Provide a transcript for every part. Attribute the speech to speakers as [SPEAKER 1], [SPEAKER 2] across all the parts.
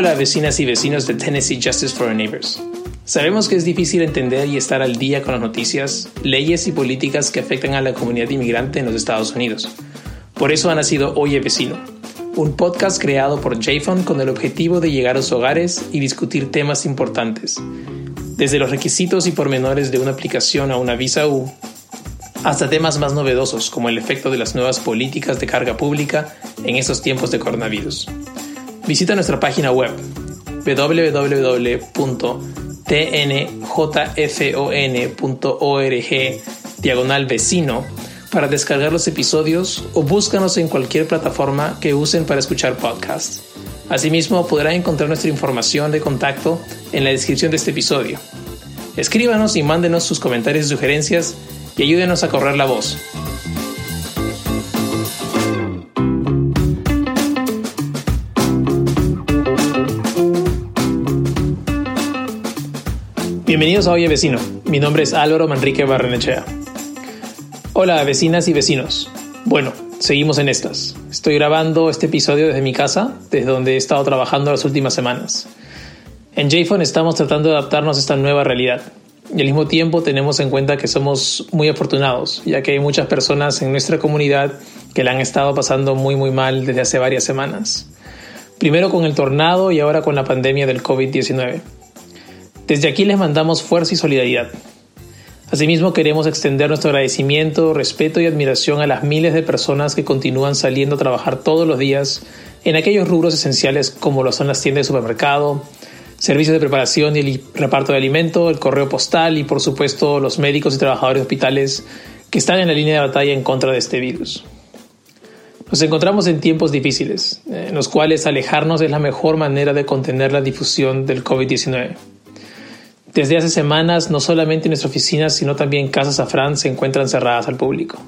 [SPEAKER 1] Hola vecinas y vecinos de Tennessee Justice for Our Neighbors. Sabemos que es difícil entender y estar al día con las noticias, leyes y políticas que afectan a la comunidad inmigrante en los Estados Unidos. Por eso ha nacido Oye Vecino, un podcast creado por JFON con el objetivo de llegar a los hogares y discutir temas importantes, desde los requisitos y pormenores de una aplicación a una visa U, hasta temas más novedosos como el efecto de las nuevas políticas de carga pública en estos tiempos de coronavirus. Visita nuestra página web www.tnjfon.org diagonal vecino para descargar los episodios o búscanos en cualquier plataforma que usen para escuchar podcasts. Asimismo, podrán encontrar nuestra información de contacto en la descripción de este episodio. Escríbanos y mándenos sus comentarios y sugerencias y ayúdenos a correr la voz. Bienvenidos a Oye Vecino. Mi nombre es Álvaro Manrique Barrenechea. Hola vecinas y vecinos. Bueno, seguimos en estas. Estoy grabando este episodio desde mi casa, desde donde he estado trabajando las últimas semanas. En JPhone estamos tratando de adaptarnos a esta nueva realidad. Y al mismo tiempo tenemos en cuenta que somos muy afortunados, ya que hay muchas personas en nuestra comunidad que la han estado pasando muy muy mal desde hace varias semanas. Primero con el tornado y ahora con la pandemia del COVID-19. Desde aquí les mandamos fuerza y solidaridad. Asimismo, queremos extender nuestro agradecimiento, respeto y admiración a las miles de personas que continúan saliendo a trabajar todos los días en aquellos rubros esenciales como lo son las tiendas de supermercado, servicios de preparación y reparto de alimento, el correo postal y por supuesto los médicos y trabajadores de hospitales que están en la línea de batalla en contra de este virus. Nos encontramos en tiempos difíciles, en los cuales alejarnos es la mejor manera de contener la difusión del COVID-19. Desde hace semanas, no solamente nuestra oficina, sino también Casa Safran se encuentran cerradas al público.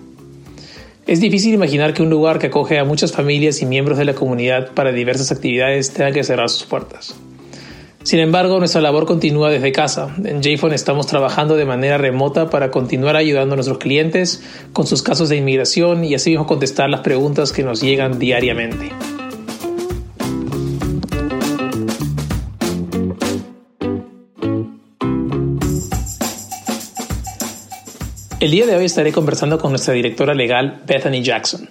[SPEAKER 1] Es difícil imaginar que un lugar que acoge a muchas familias y miembros de la comunidad para diversas actividades tenga que cerrar sus puertas. Sin embargo, nuestra labor continúa desde casa. En JPhone estamos trabajando de manera remota para continuar ayudando a nuestros clientes con sus casos de inmigración y así mismo contestar las preguntas que nos llegan diariamente. El día de hoy estaré conversando con nuestra directora legal Bethany Jackson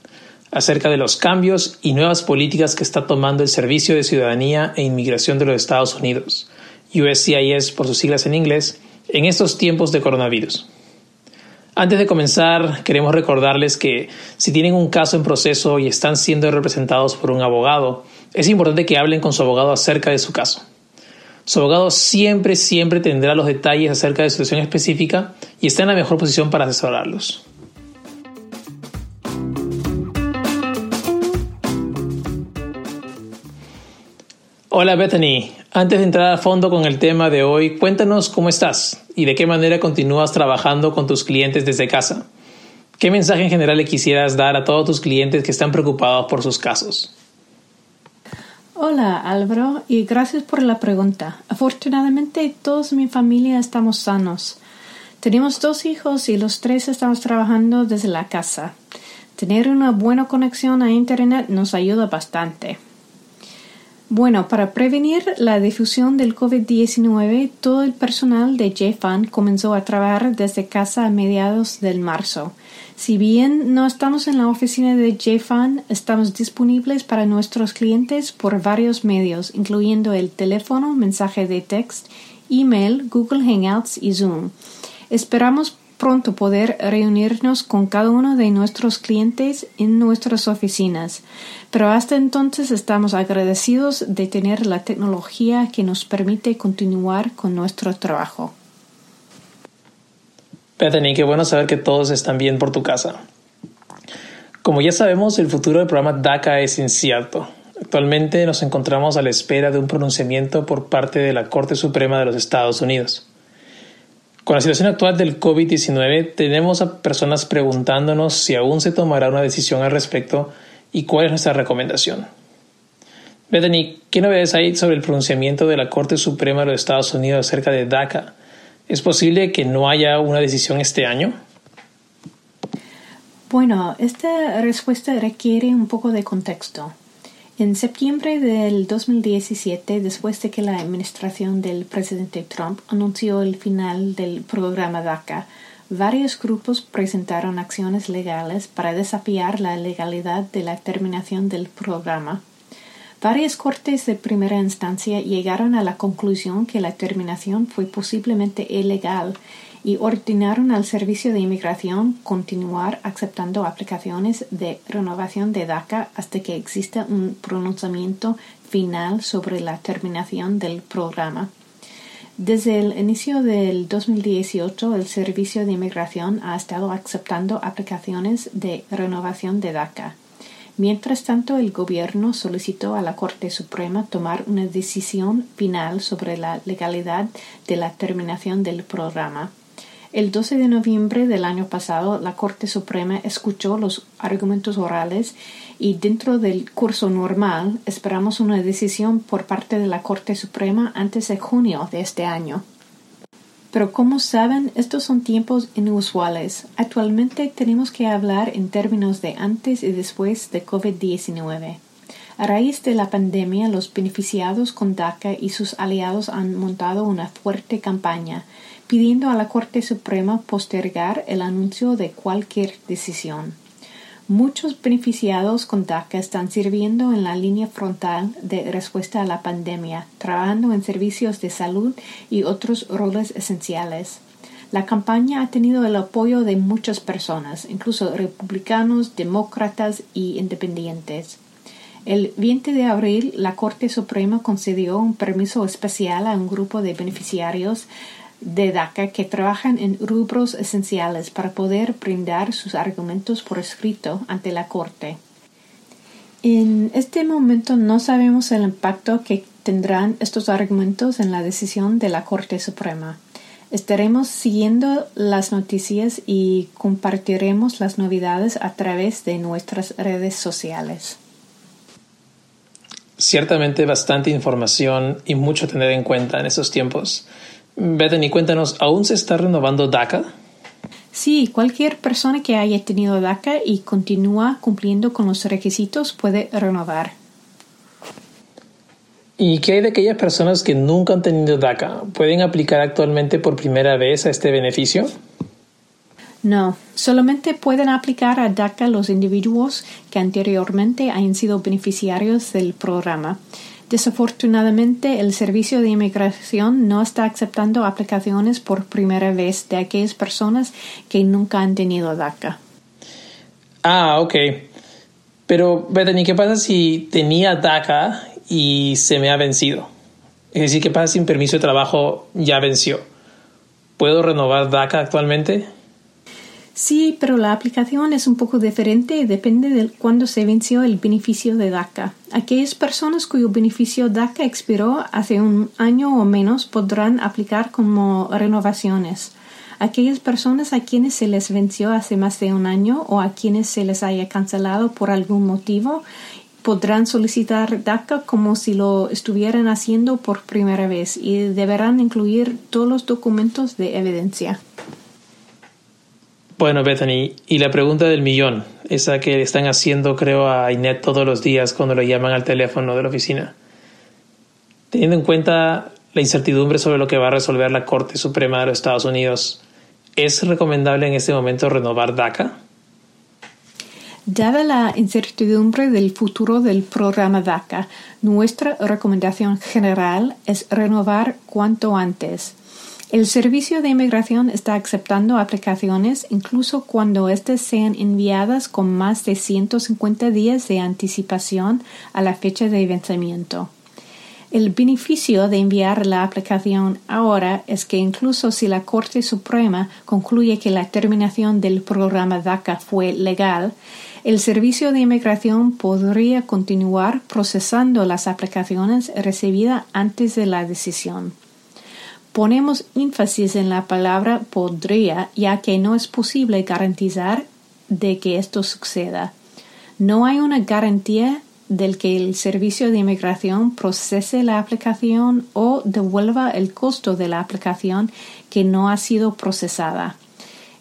[SPEAKER 1] acerca de los cambios y nuevas políticas que está tomando el Servicio de Ciudadanía e Inmigración de los Estados Unidos, USCIS por sus siglas en inglés, en estos tiempos de coronavirus. Antes de comenzar, queremos recordarles que si tienen un caso en proceso y están siendo representados por un abogado, es importante que hablen con su abogado acerca de su caso. Su abogado siempre, siempre tendrá los detalles acerca de su situación específica y está en la mejor posición para asesorarlos. Hola Bethany, antes de entrar a fondo con el tema de hoy, cuéntanos cómo estás y de qué manera continúas trabajando con tus clientes desde casa. ¿Qué mensaje en general le quisieras dar a todos tus clientes que están preocupados por sus casos?
[SPEAKER 2] Hola Álvaro y gracias por la pregunta. Afortunadamente todos mi familia estamos sanos. Tenemos dos hijos y los tres estamos trabajando desde la casa. Tener una buena conexión a Internet nos ayuda bastante. Bueno, para prevenir la difusión del COVID-19, todo el personal de JFAN comenzó a trabajar desde casa a mediados del marzo. Si bien no estamos en la oficina de JFAN, estamos disponibles para nuestros clientes por varios medios, incluyendo el teléfono, mensaje de text, email, Google Hangouts y Zoom. Esperamos pronto poder reunirnos con cada uno de nuestros clientes en nuestras oficinas, pero hasta entonces estamos agradecidos de tener la tecnología que nos permite continuar con nuestro trabajo.
[SPEAKER 1] Bethany, qué bueno saber que todos están bien por tu casa. Como ya sabemos, el futuro del programa DACA es incierto. Actualmente nos encontramos a la espera de un pronunciamiento por parte de la Corte Suprema de los Estados Unidos. Con la situación actual del COVID-19, tenemos a personas preguntándonos si aún se tomará una decisión al respecto y cuál es nuestra recomendación. Bethany, ¿qué novedades hay sobre el pronunciamiento de la Corte Suprema de los Estados Unidos acerca de DACA? ¿Es posible que no haya una decisión este año?
[SPEAKER 2] Bueno, esta respuesta requiere un poco de contexto. En septiembre del 2017, después de que la administración del presidente Trump anunció el final del programa DACA, varios grupos presentaron acciones legales para desafiar la legalidad de la terminación del programa. Varias cortes de primera instancia llegaron a la conclusión que la terminación fue posiblemente ilegal y ordenaron al Servicio de Inmigración continuar aceptando aplicaciones de renovación de DACA hasta que exista un pronunciamiento final sobre la terminación del programa. Desde el inicio del 2018, el Servicio de Inmigración ha estado aceptando aplicaciones de renovación de DACA. Mientras tanto, el gobierno solicitó a la Corte Suprema tomar una decisión final sobre la legalidad de la terminación del programa. El 12 de noviembre del año pasado, la Corte Suprema escuchó los argumentos orales y dentro del curso normal esperamos una decisión por parte de la Corte Suprema antes de junio de este año. Pero como saben, estos son tiempos inusuales. Actualmente tenemos que hablar en términos de antes y después de COVID-19. A raíz de la pandemia, los beneficiados con DACA y sus aliados han montado una fuerte campaña pidiendo a la Corte Suprema postergar el anuncio de cualquier decisión. Muchos beneficiados con DACA están sirviendo en la línea frontal de respuesta a la pandemia, trabajando en servicios de salud y otros roles esenciales. La campaña ha tenido el apoyo de muchas personas, incluso republicanos, demócratas y independientes. El 20 de abril, la Corte Suprema concedió un permiso especial a un grupo de beneficiarios de DACA que trabajan en rubros esenciales para poder brindar sus argumentos por escrito ante la Corte. En este momento no sabemos el impacto que tendrán estos argumentos en la decisión de la Corte Suprema. Estaremos siguiendo las noticias y compartiremos las novedades a través de nuestras redes sociales.
[SPEAKER 1] Ciertamente bastante información y mucho tener en cuenta en estos tiempos. Bethany, cuéntanos, ¿aún se está renovando DACA?
[SPEAKER 2] Sí, cualquier persona que haya tenido DACA y continúa cumpliendo con los requisitos puede renovar.
[SPEAKER 1] ¿Y qué hay de aquellas personas que nunca han tenido DACA? ¿Pueden aplicar actualmente por primera vez a este beneficio?
[SPEAKER 2] No, solamente pueden aplicar a DACA los individuos que anteriormente hayan sido beneficiarios del programa. Desafortunadamente, el Servicio de Inmigración no está aceptando aplicaciones por primera vez de aquellas personas que nunca han tenido DACA.
[SPEAKER 1] Ah, ok. Pero, Bethany, ¿qué pasa si tenía DACA y se me ha vencido? Es decir, ¿qué pasa si permiso de trabajo ya venció? ¿Puedo renovar DACA actualmente?
[SPEAKER 2] Sí, pero la aplicación es un poco diferente y depende de cuándo se venció el beneficio de DACA. Aquellas personas cuyo beneficio DACA expiró hace un año o menos podrán aplicar como renovaciones. Aquellas personas a quienes se les venció hace más de un año o a quienes se les haya cancelado por algún motivo podrán solicitar DACA como si lo estuvieran haciendo por primera vez y deberán incluir todos los documentos de evidencia.
[SPEAKER 1] Bueno, Bethany, y la pregunta del millón, esa que le están haciendo, creo, a Inet todos los días cuando le llaman al teléfono de la oficina. Teniendo en cuenta la incertidumbre sobre lo que va a resolver la Corte Suprema de los Estados Unidos, ¿es recomendable en este momento renovar DACA?
[SPEAKER 2] Dada la incertidumbre del futuro del programa DACA, nuestra recomendación general es renovar cuanto antes el Servicio de Inmigración está aceptando aplicaciones incluso cuando éstas sean enviadas con más de 150 días de anticipación a la fecha de vencimiento. El beneficio de enviar la aplicación ahora es que incluso si la Corte Suprema concluye que la terminación del programa DACA fue legal, el Servicio de Inmigración podría continuar procesando las aplicaciones recibidas antes de la decisión. Ponemos énfasis en la palabra podría, ya que no es posible garantizar de que esto suceda. No hay una garantía del que el servicio de inmigración procese la aplicación o devuelva el costo de la aplicación que no ha sido procesada.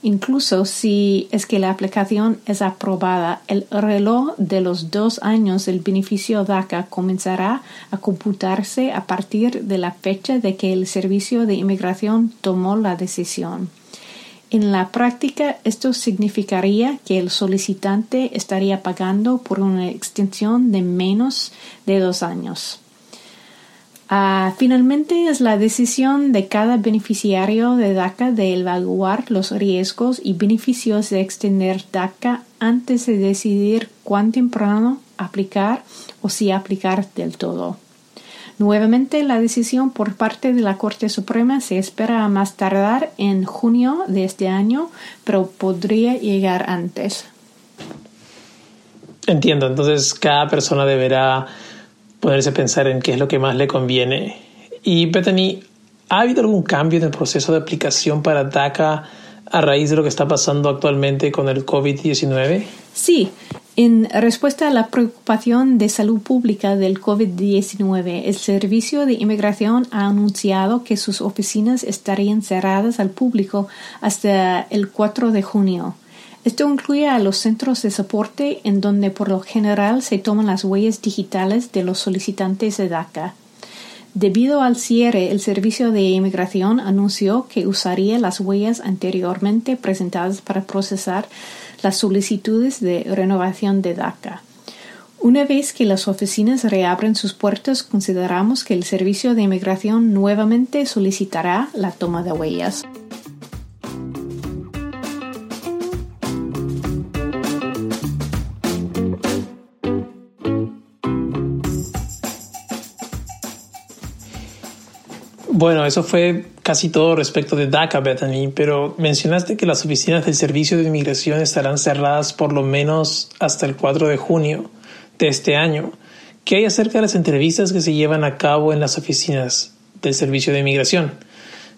[SPEAKER 2] Incluso si es que la aplicación es aprobada, el reloj de los dos años del beneficio DACA comenzará a computarse a partir de la fecha de que el Servicio de Inmigración tomó la decisión. En la práctica, esto significaría que el solicitante estaría pagando por una extensión de menos de dos años. Ah, finalmente, es la decisión de cada beneficiario de DACA de evaluar los riesgos y beneficios de extender DACA antes de decidir cuán temprano aplicar o si aplicar del todo. Nuevamente, la decisión por parte de la Corte Suprema se espera más tardar en junio de este año, pero podría llegar antes.
[SPEAKER 1] Entiendo, entonces cada persona deberá ponerse a pensar en qué es lo que más le conviene. Y Bethany, ¿ha habido algún cambio en el proceso de aplicación para DACA a raíz de lo que está pasando actualmente con el COVID-19?
[SPEAKER 2] Sí, en respuesta a la preocupación de salud pública del COVID-19, el Servicio de Inmigración ha anunciado que sus oficinas estarían cerradas al público hasta el 4 de junio. Esto incluye a los centros de soporte en donde por lo general se toman las huellas digitales de los solicitantes de DACA. Debido al cierre, el Servicio de Inmigración anunció que usaría las huellas anteriormente presentadas para procesar las solicitudes de renovación de DACA. Una vez que las oficinas reabren sus puertas, consideramos que el Servicio de Inmigración nuevamente solicitará la toma de huellas.
[SPEAKER 1] Bueno, eso fue casi todo respecto de DACA, Bethany, pero mencionaste que las oficinas del Servicio de Inmigración estarán cerradas por lo menos hasta el 4 de junio de este año. ¿Qué hay acerca de las entrevistas que se llevan a cabo en las oficinas del Servicio de Inmigración?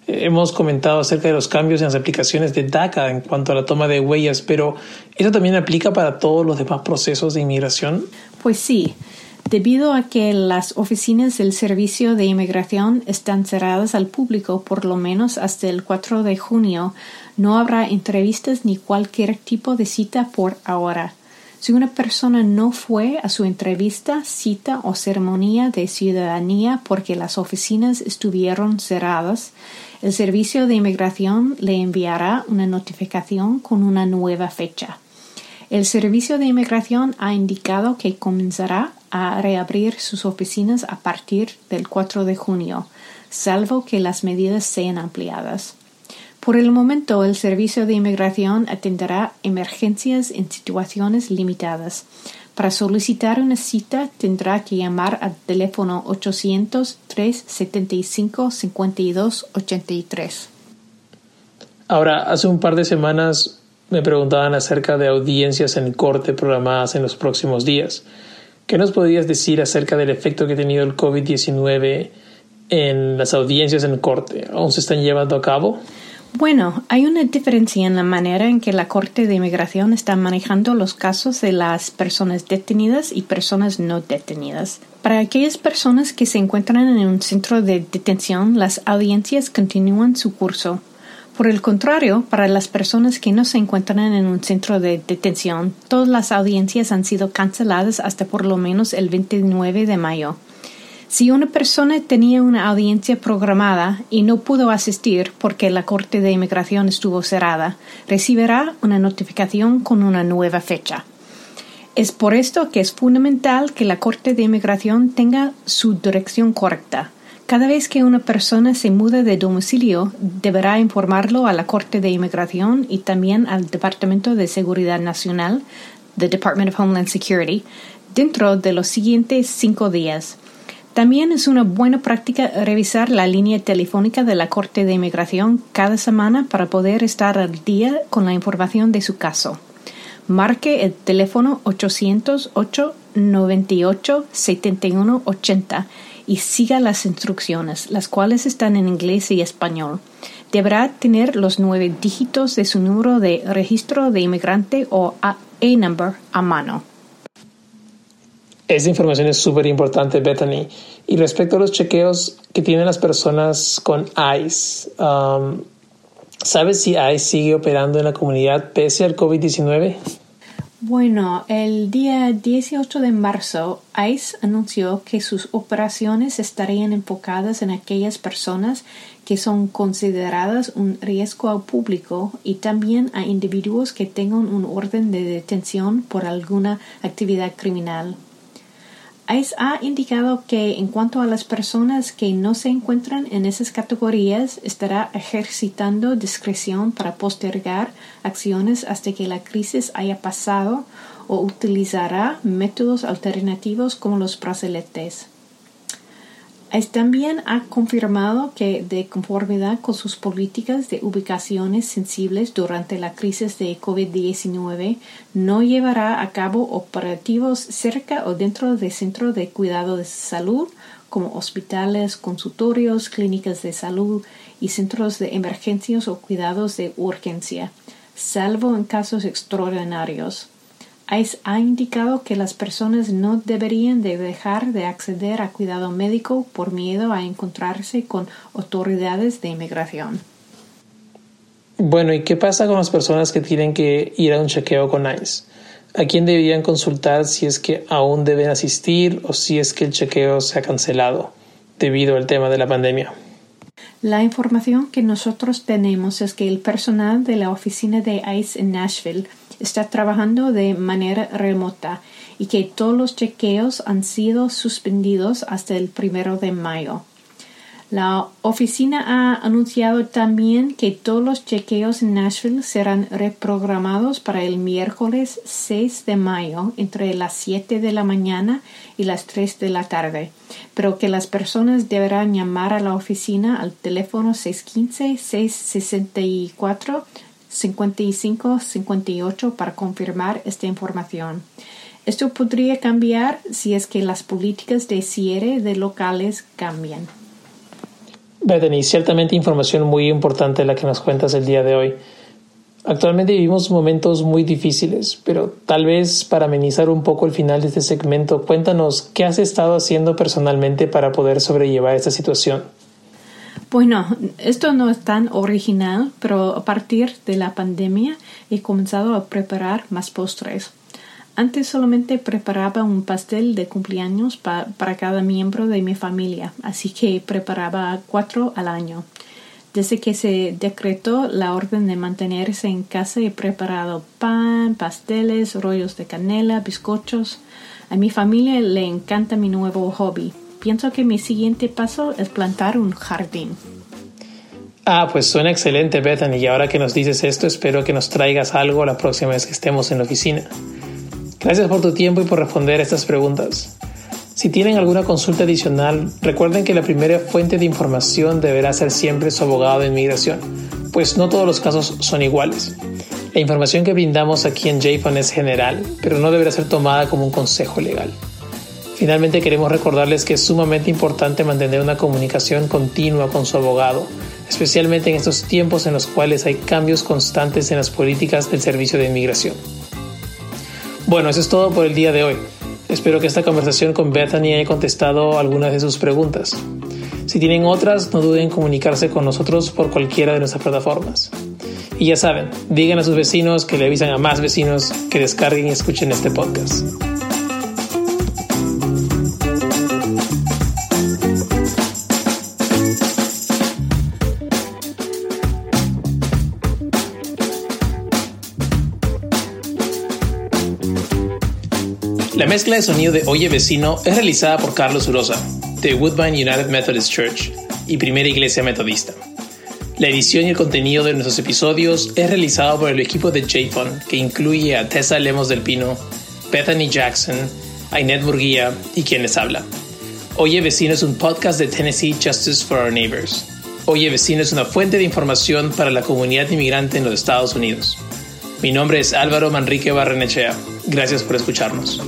[SPEAKER 1] Eh, hemos comentado acerca de los cambios en las aplicaciones de DACA en cuanto a la toma de huellas, pero ¿eso también aplica para todos los demás procesos de inmigración?
[SPEAKER 2] Pues sí. Debido a que las oficinas del Servicio de Inmigración están cerradas al público por lo menos hasta el 4 de junio, no habrá entrevistas ni cualquier tipo de cita por ahora. Si una persona no fue a su entrevista, cita o ceremonia de ciudadanía porque las oficinas estuvieron cerradas, el Servicio de Inmigración le enviará una notificación con una nueva fecha. El Servicio de Inmigración ha indicado que comenzará a reabrir sus oficinas a partir del 4 de junio, salvo que las medidas sean ampliadas. Por el momento, el Servicio de Inmigración atenderá emergencias en situaciones limitadas. Para solicitar una cita tendrá que llamar al teléfono 800-375-5283.
[SPEAKER 1] Ahora, hace un par de semanas me preguntaban acerca de audiencias en corte programadas en los próximos días. ¿Qué nos podrías decir acerca del efecto que ha tenido el COVID-19 en las audiencias en corte? ¿Aún se están llevando a cabo?
[SPEAKER 2] Bueno, hay una diferencia en la manera en que la Corte de Inmigración está manejando los casos de las personas detenidas y personas no detenidas. Para aquellas personas que se encuentran en un centro de detención, las audiencias continúan su curso. Por el contrario, para las personas que no se encuentran en un centro de detención, todas las audiencias han sido canceladas hasta por lo menos el 29 de mayo. Si una persona tenía una audiencia programada y no pudo asistir porque la Corte de Inmigración estuvo cerrada, recibirá una notificación con una nueva fecha. Es por esto que es fundamental que la Corte de Inmigración tenga su dirección correcta cada vez que una persona se muda de domicilio, deberá informarlo a la Corte de Inmigración y también al Departamento de Seguridad Nacional, the Department of Homeland Security, dentro de los siguientes cinco días. También es una buena práctica revisar la línea telefónica de la Corte de Inmigración cada semana para poder estar al día con la información de su caso. Marque el teléfono 808 98 7180 y siga las instrucciones, las cuales están en inglés y español. Deberá tener los nueve dígitos de su número de registro de inmigrante o A-Number a mano.
[SPEAKER 1] Esta información es súper importante, Bethany. Y respecto a los chequeos que tienen las personas con ICE, um, ¿Sabes si ICE sigue operando en la comunidad pese al COVID-19?
[SPEAKER 2] Bueno, el día 18 de marzo, ICE anunció que sus operaciones estarían enfocadas en aquellas personas que son consideradas un riesgo al público y también a individuos que tengan un orden de detención por alguna actividad criminal. ICE ha indicado que en cuanto a las personas que no se encuentran en esas categorías, estará ejercitando discreción para postergar acciones hasta que la crisis haya pasado o utilizará métodos alternativos como los brazaletes también ha confirmado que, de conformidad con sus políticas de ubicaciones sensibles durante la crisis de COVID-19, no llevará a cabo operativos cerca o dentro de centros de cuidado de salud, como hospitales, consultorios, clínicas de salud y centros de emergencias o cuidados de urgencia, salvo en casos extraordinarios ha indicado que las personas no deberían de dejar de acceder a cuidado médico por miedo a encontrarse con autoridades de inmigración.
[SPEAKER 1] Bueno, ¿y qué pasa con las personas que tienen que ir a un chequeo con ICE? ¿A quién deberían consultar si es que aún deben asistir o si es que el chequeo se ha cancelado debido al tema de la pandemia?
[SPEAKER 2] La información que nosotros tenemos es que el personal de la oficina de ICE en Nashville está trabajando de manera remota y que todos los chequeos han sido suspendidos hasta el primero de mayo. La oficina ha anunciado también que todos los chequeos en Nashville serán reprogramados para el miércoles 6 de mayo entre las 7 de la mañana y las 3 de la tarde, pero que las personas deberán llamar a la oficina al teléfono 615-664 55-58 para confirmar esta información. Esto podría cambiar si es que las políticas de cierre de locales cambian.
[SPEAKER 1] Bethany, ciertamente información muy importante la que nos cuentas el día de hoy. Actualmente vivimos momentos muy difíciles, pero tal vez para amenizar un poco el final de este segmento, cuéntanos qué has estado haciendo personalmente para poder sobrellevar esta situación.
[SPEAKER 2] Bueno, esto no es tan original, pero a partir de la pandemia he comenzado a preparar más postres. Antes solamente preparaba un pastel de cumpleaños para cada miembro de mi familia, así que preparaba cuatro al año. Desde que se decretó la orden de mantenerse en casa he preparado pan, pasteles, rollos de canela, bizcochos. A mi familia le encanta mi nuevo hobby, pienso que mi siguiente paso es plantar un jardín.
[SPEAKER 1] Ah, pues suena excelente, Bethany. Y ahora que nos dices esto, espero que nos traigas algo la próxima vez que estemos en la oficina. Gracias por tu tiempo y por responder a estas preguntas. Si tienen alguna consulta adicional, recuerden que la primera fuente de información deberá ser siempre su abogado de inmigración, pues no todos los casos son iguales. La información que brindamos aquí en JFON es general, pero no deberá ser tomada como un consejo legal. Finalmente queremos recordarles que es sumamente importante mantener una comunicación continua con su abogado, especialmente en estos tiempos en los cuales hay cambios constantes en las políticas del Servicio de Inmigración. Bueno, eso es todo por el día de hoy. Espero que esta conversación con Bethany haya contestado algunas de sus preguntas. Si tienen otras, no duden en comunicarse con nosotros por cualquiera de nuestras plataformas. Y ya saben, digan a sus vecinos que le avisan a más vecinos que descarguen y escuchen este podcast. Mezcla de sonido de Oye Vecino es realizada por Carlos Urosa, de Woodbine United Methodist Church y Primera Iglesia Metodista. La edición y el contenido de nuestros episodios es realizado por el equipo de JFON, que incluye a Tessa Lemos del Pino, Bethany Jackson, Ainet Burguía y quienes habla. Oye Vecino es un podcast de Tennessee Justice for Our Neighbors. Oye Vecino es una fuente de información para la comunidad inmigrante en los Estados Unidos. Mi nombre es Álvaro Manrique Barrenechea. Gracias por escucharnos.